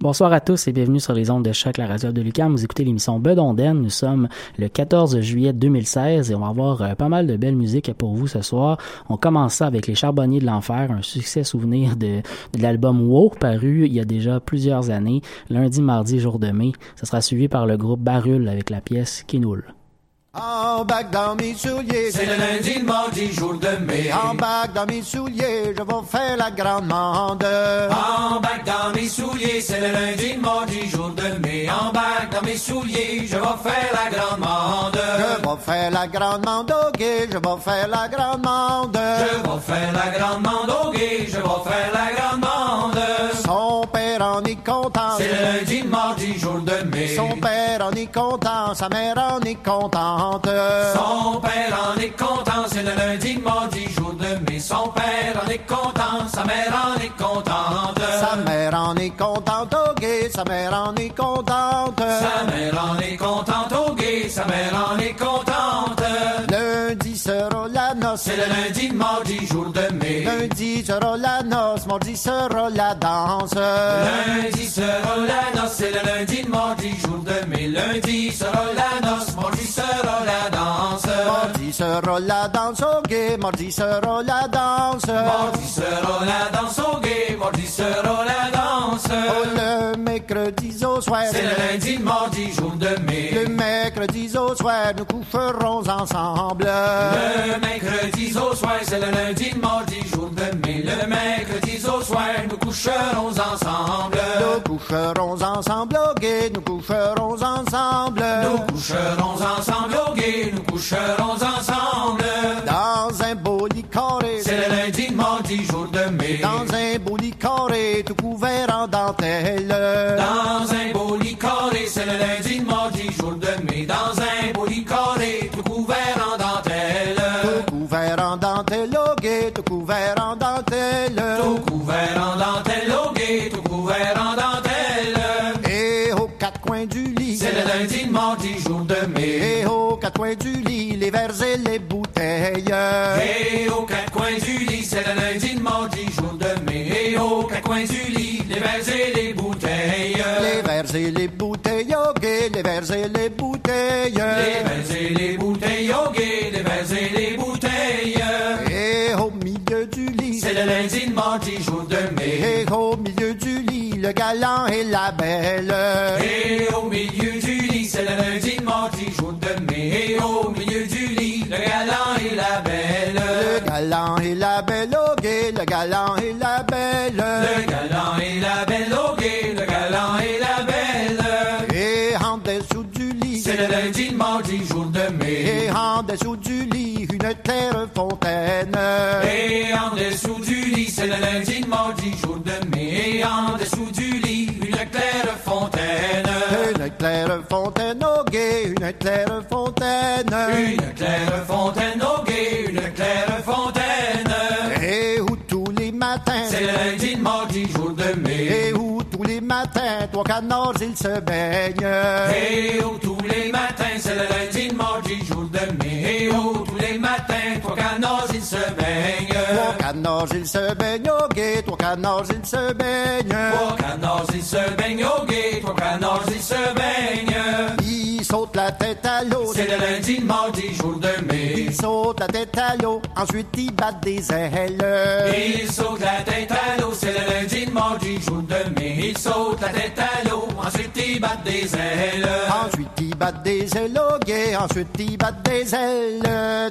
Bonsoir à tous et bienvenue sur les ondes de choc, la radio de Lucam. Vous écoutez l'émission Bedonden. Nous sommes le 14 juillet 2016 et on va avoir euh, pas mal de belles musiques pour vous ce soir. On commence ça avec Les Charbonniers de l'Enfer, un succès souvenir de, l'album Wow, paru il y a déjà plusieurs années, lundi, mardi, jour de mai. Ça sera suivi par le groupe Barul avec la pièce Kinoul. En bac dans mes souliers, c'est le lundi, le mardi, jour de mai. En bac dans mes souliers, je vais faire la grande mande. En bac dans mes souliers, c'est le lundi, le mardi, jour de mai. En bac dans mes souliers, je vais faire la grande mande. Je vais faire la grande mande je vais faire la grande mande. Je vais faire la grande mande je vais faire la grande mande. Son en est content. C'est le lundi, mardi, jour de mai. Son père en est content, sa mère en est contente. Son père en est content, c'est le lundi, mardi, jour de mai. Son père en est content, sa mère en est contente. Sa mère en est contente, au gay, sa mère en est contente. Sa mère en est contente, au gay, sa mère en est contente. Noce. C'est le lundi, mardi, jour de mai. Lundi sera la noce, mardi sera la danse. Lundi sera la noce, c'est le lundi, mardi, jour de mai. Lundi sera la noce, mardi sera la danse. Mardi sera la danse au gay, mardi sera la danse. Mardi sera la danse au gay, mardi sera la danse. Oh, le mercredi au soir. C'est le lundi, mardi, jour de mai. Le mercredi au soir, nous coucherons ensemble. Le mercredi au soir, c'est le lundi, mardi, jour de mai. Le mercredi au soir, nous coucherons ensemble. Nous coucherons ensemble au gay, nous coucherons ensemble. Nous coucherons ensemble au gay, nous coucherons ensemble. Dans un beau lit carré. C'est le lundi, mardi, jour de mai. Dans un beau lit carré, tout couvert en dentelle. Dans tout couvert en dentelle. Tout couvert en dentelle, au gay, tout couvert en dentelle. Et aux quatre coins du lit. C'est le lundi, mardi, jour de mai. Et aux quatre coins du lit, les verres et les bouteilles. Et aux quatre coins du lit, c'est le lundi, mardi, jour de mai. Et aux quatre coins du lit, les verres et les bouteilles. Les verres et les bouteilles, au gay, les verres et les bouteilles. Les verres et les bouteilles, au gay, les verres et les bouteilles. C'est le lundi, mardi, jour de mai. Et au milieu du lit, le galant et la belle. Et au milieu du lit, c'est le lundi, mardi, jour de mai. Et au milieu du lit, le galant et la belle. Le galant et la belle, au le galant et la belle. Le galant et la belle, au gay, en dessous du lit, une claire fontaine. Et en dessous du lit, c'est le lundi, mardi, jour de mai. Et en dessous du lit, une claire fontaine. Une claire fontaine, au gay, une claire fontaine. Une claire fontaine, au gay, une claire trois canards, ils se baignent. Et où tous les matins, c'est le lundi, mardi, jour de mai. Et où tous les matins, trois canards, ils se baignent. Trois canards, ils se baignent au guet. Trois canards, ils se baignent. Trois canards, ils se baignent au guet. Trois canards, ils se baignent. Ils sautent la tête à l'eau. C'est le lundi, le mardi, jour de mai. Ils sautent la tête à l'eau. Ensuite, ils battent des ailes. Ils sautent la tête à l'eau. C'est le lundi, le mardi, jour de mai. Ils sautent la tête à l'eau. Ensuite, ils battent des ailes. Ensuite, ils battent des ailes, ok. Ensuite, ils battent des ailes.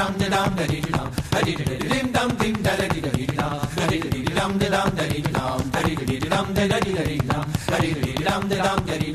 dum da dum da dee dum da dee da dum dum ding da da dee da dee dum da dee da dum da dum da dee dum da dee da dum da dee dum da dee da dum da dee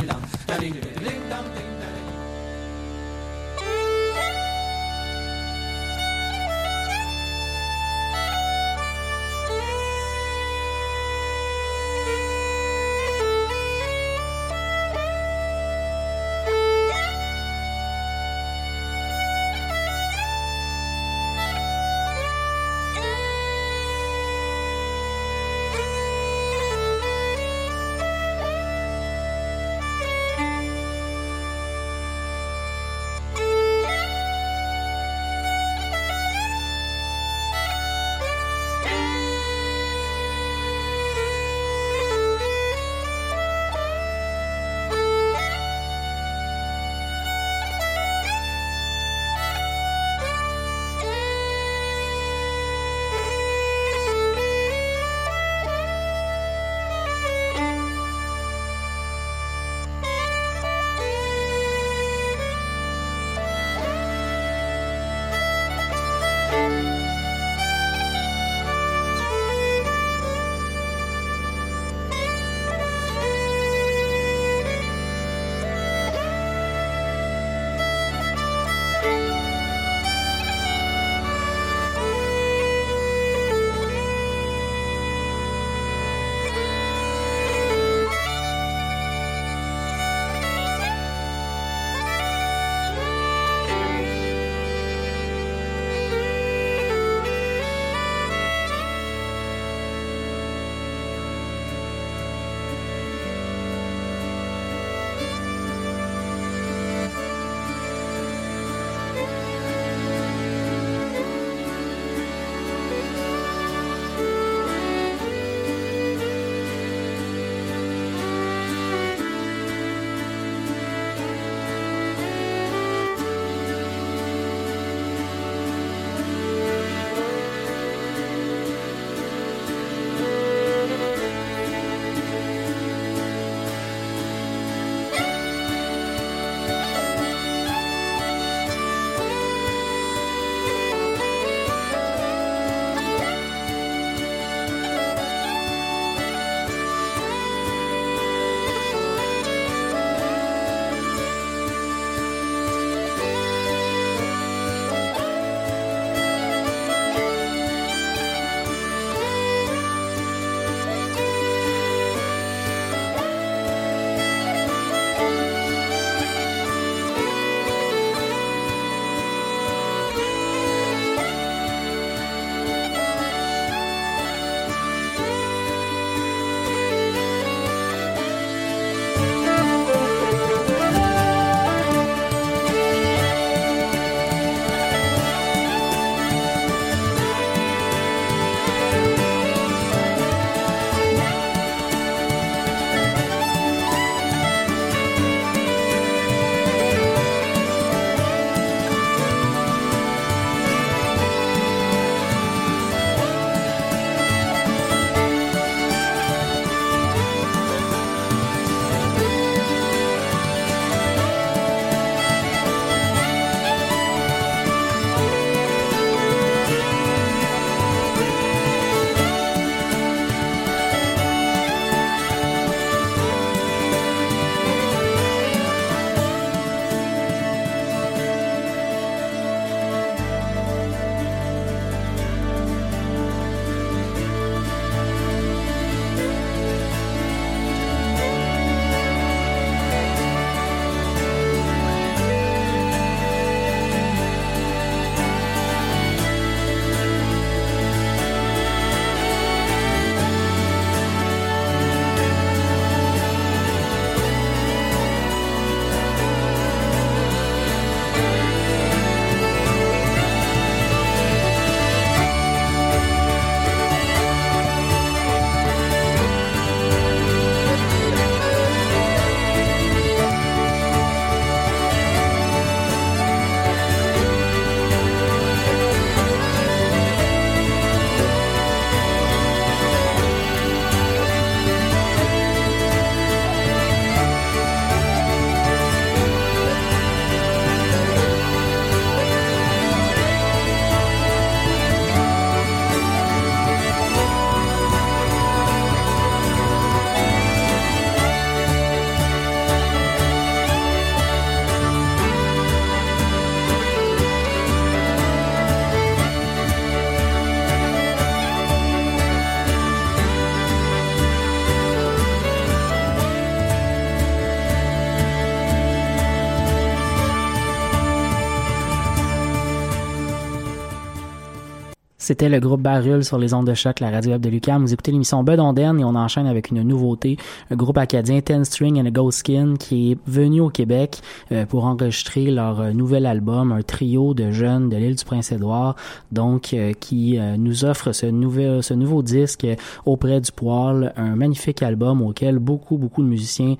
C'était le groupe Barul sur les ondes de choc, la radio web de Lucam. Vous écoutez l'émission Bedonden et on enchaîne avec une nouveauté. Un groupe acadien, Ten String and a Ghost Skin, qui est venu au Québec euh, pour enregistrer leur euh, nouvel album, un trio de jeunes de l'île du Prince-Édouard, donc euh, qui nous offre ce nouvel, ce nouveau disque auprès du poil, un magnifique album auquel beaucoup, beaucoup de musiciens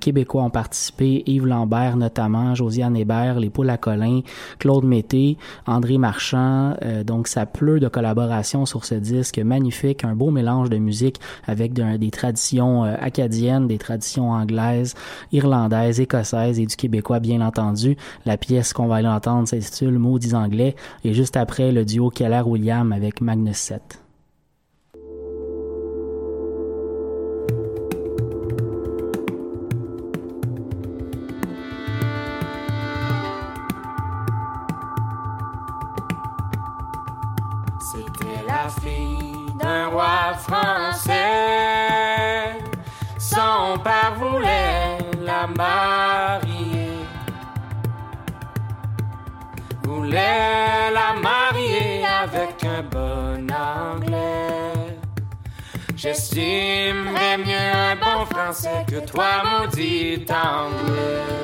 québécois ont participé. Yves Lambert notamment, Josiane Hébert, les Poules à Colin, Claude Mété, André Marchand. donc ça pleut de collaboration sur ce disque magnifique, un beau mélange de musique avec des traditions euh, acadiennes, des traditions anglaises, irlandaises, écossaises et du québécois bien entendu. La pièce qu'on va aller entendre s'intitule Maudits anglais et juste après le duo Keller-William avec Magnus 7. Français. Son père voulait la marier. Voulait la marier avec un bon anglais. J'estimerais mieux un bon français que toi, maudit anglais.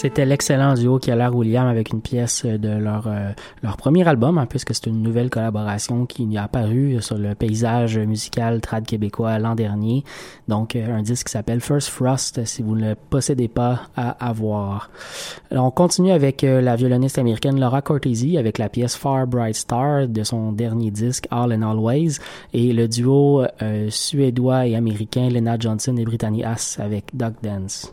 C'était l'excellent duo Keller William avec une pièce de leur euh, leur premier album, hein, puisque c'est une nouvelle collaboration qui est apparue sur le paysage musical trad québécois l'an dernier. Donc euh, un disque qui s'appelle First Frost, si vous ne le possédez pas à avoir. On continue avec euh, la violoniste américaine Laura Cortese avec la pièce Far Bright Star de son dernier disque All and Always et le duo suédois et américain Lena Johnson et Brittany Haas avec Duck Dance.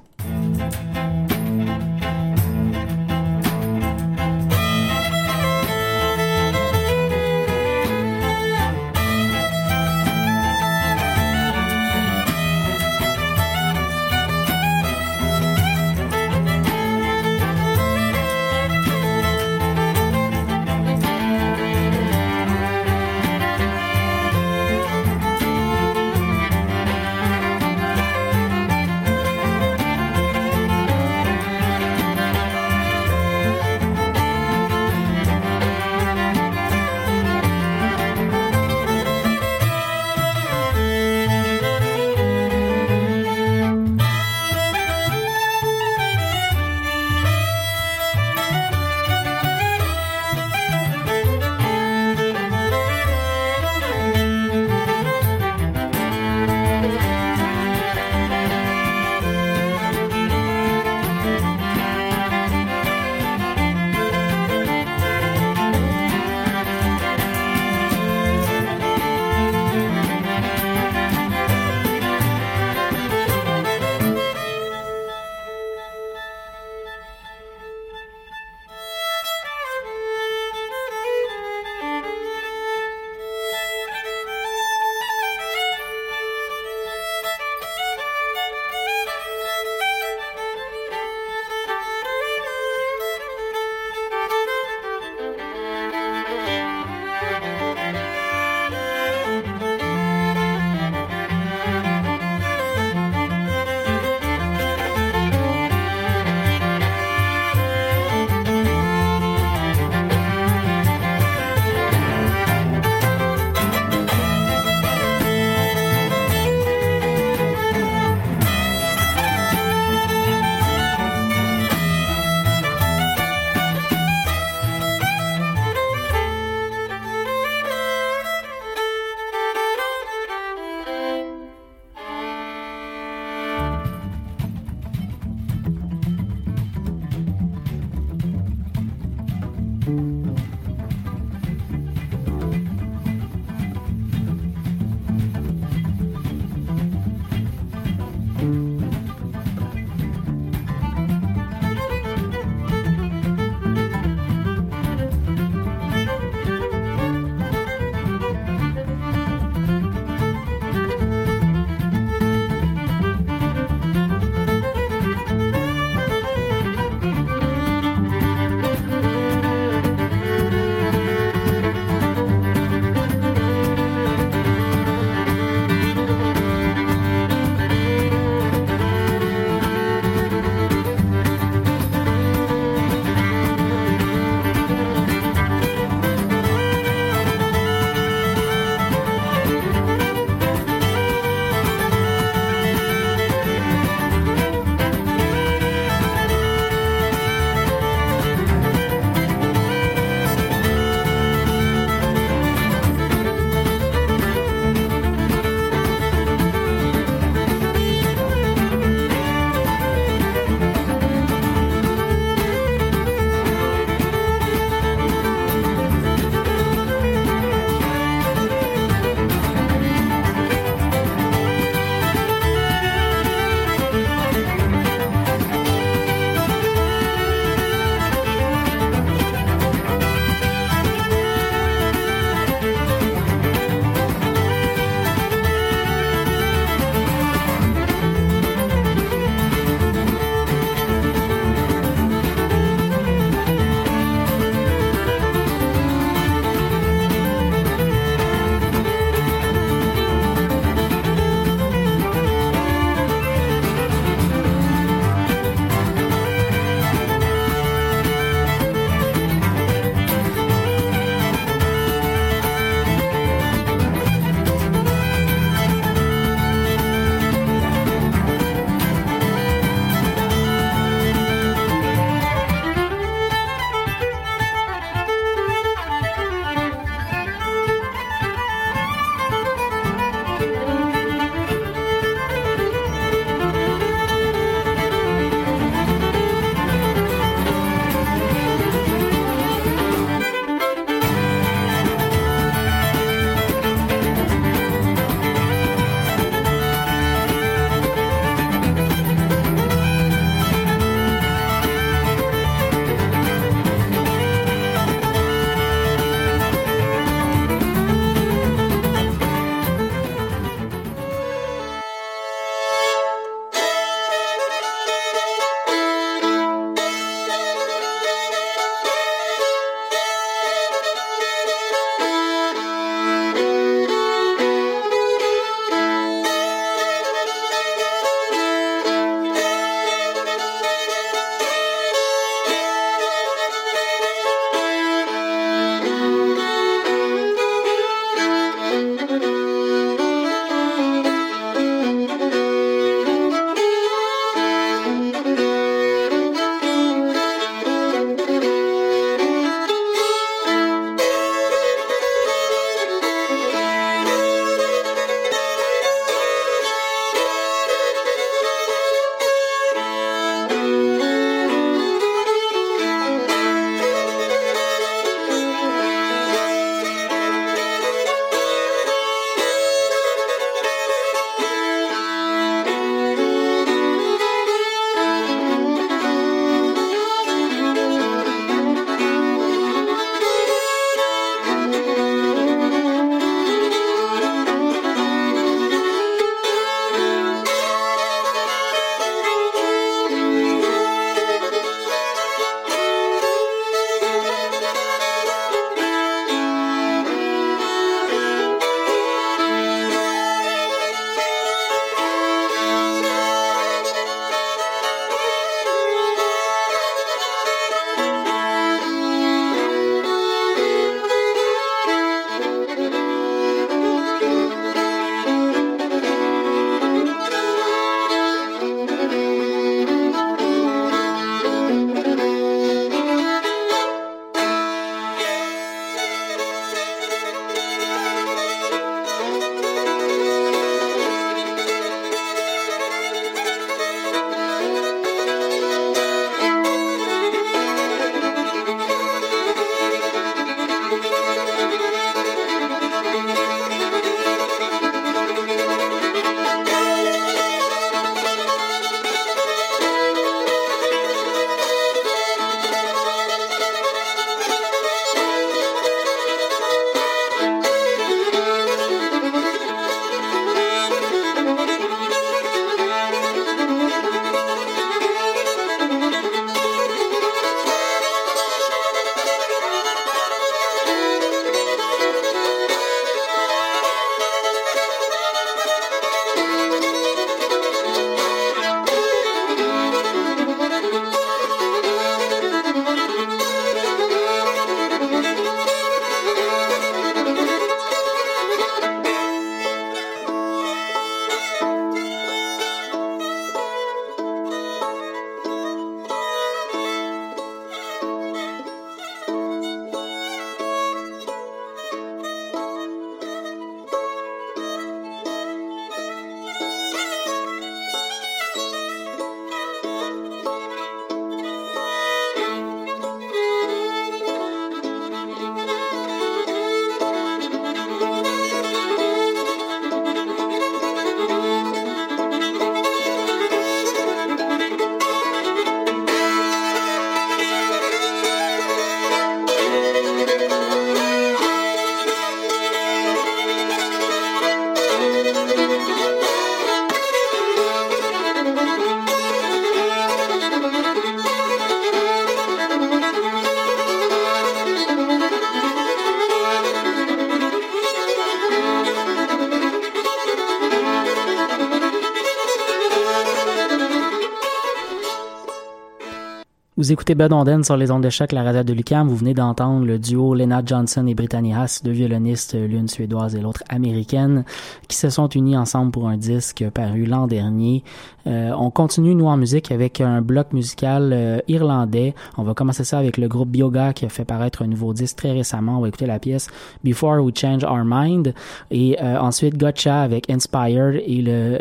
Vous écoutez Bud Onden sur les ondes de choc, la radio de Lucam. Vous venez d'entendre le duo Lena Johnson et Brittany Haas, deux violonistes, l'une suédoise et l'autre américaine, qui se sont unis ensemble pour un disque paru l'an dernier. Euh, on continue, nous, en musique avec un bloc musical euh, irlandais. On va commencer ça avec le groupe Bioga qui a fait paraître un nouveau disque très récemment. On va écouter la pièce Before We Change Our Mind. Et euh, ensuite, Gotcha avec Inspired et le,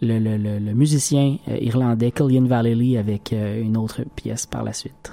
le, le, le, musicien irlandais Killian Vallely avec une autre pièce par la suite.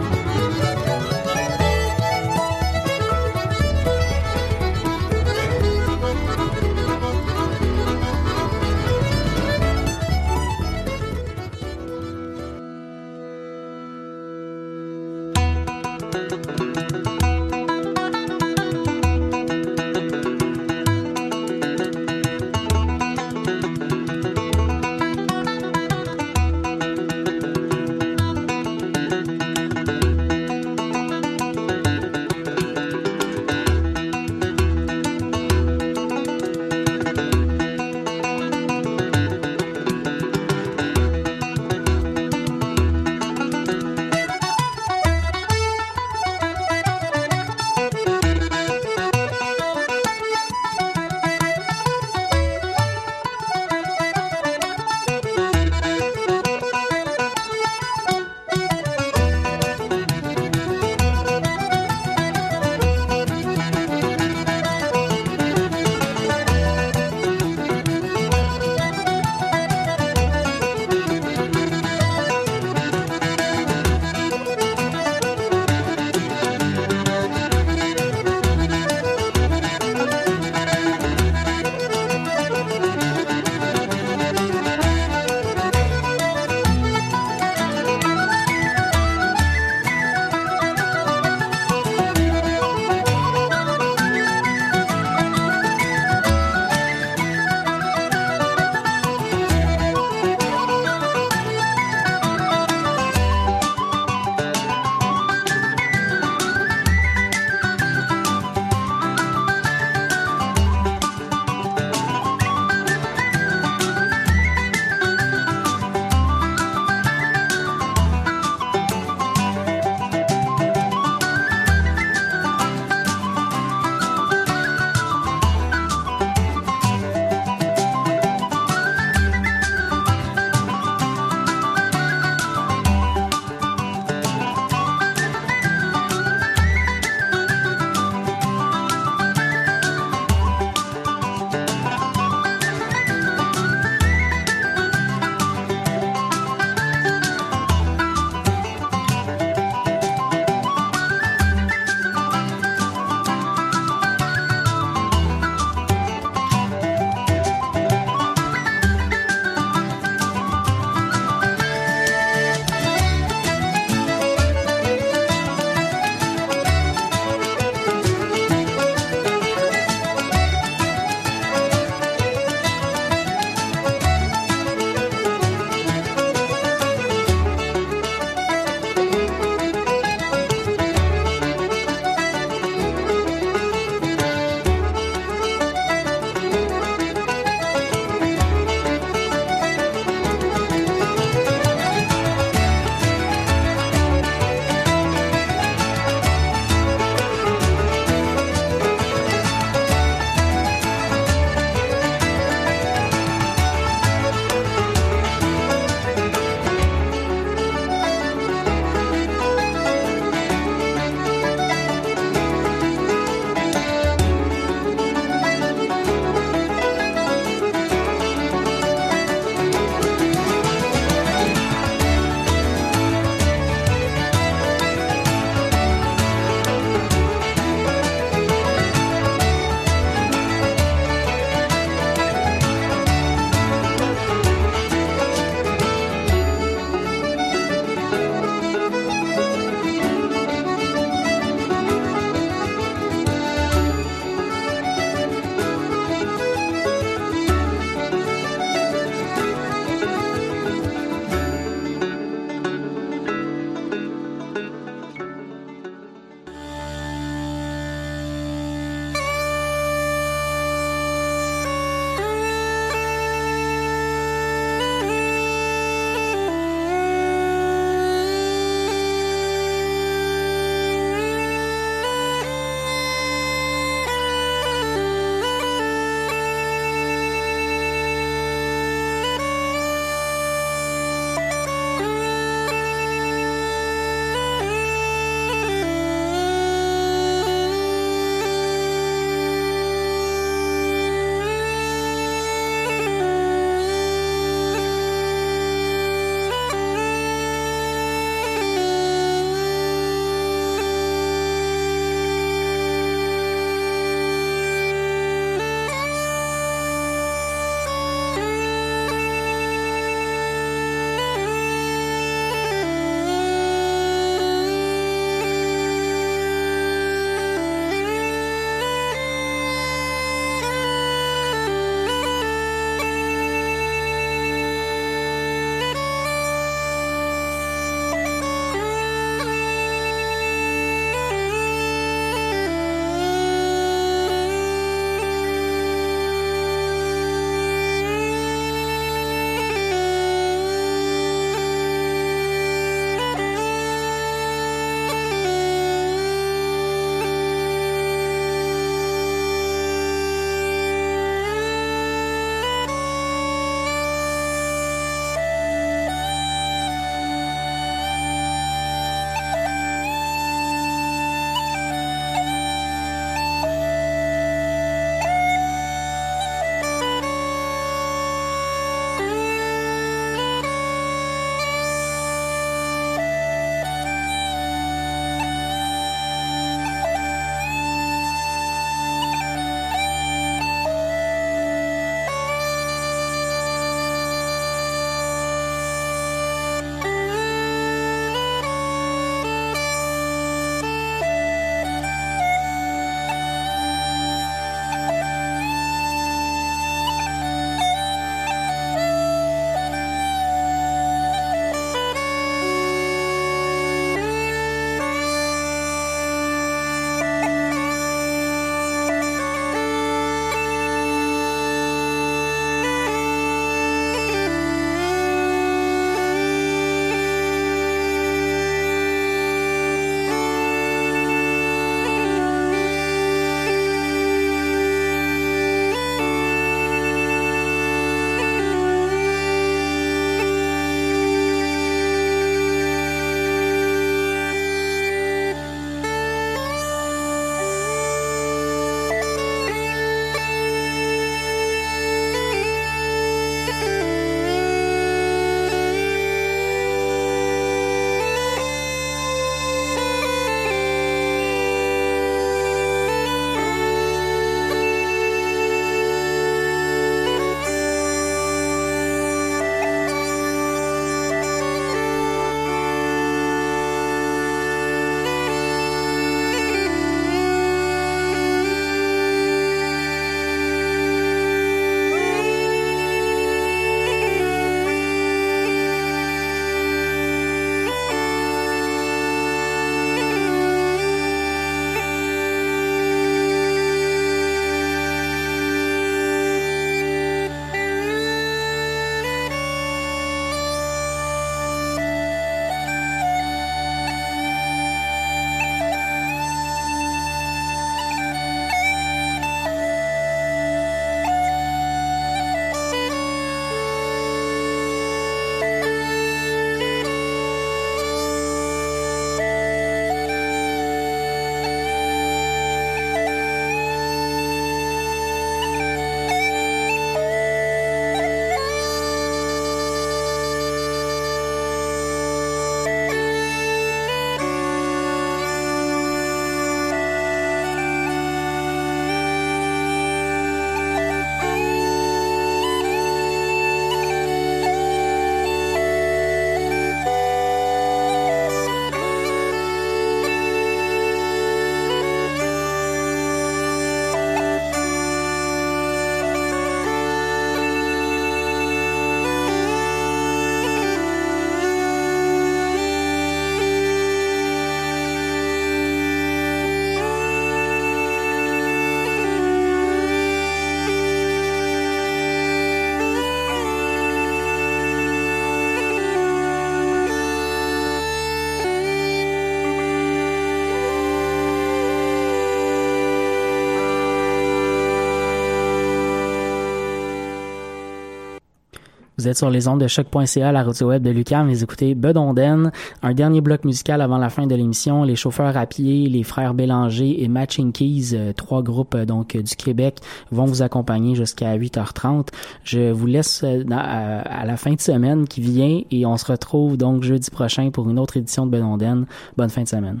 Vous êtes sur les ondes de choc.ca, la radio web de Lucam. Vous écoutez Bedonden. Un dernier bloc musical avant la fin de l'émission. Les chauffeurs à pied, les frères Bélanger et Matching Keys, euh, trois groupes euh, donc du Québec, vont vous accompagner jusqu'à 8h30. Je vous laisse euh, à, la fin de semaine qui vient et on se retrouve donc jeudi prochain pour une autre édition de Bedonden. Bonne fin de semaine.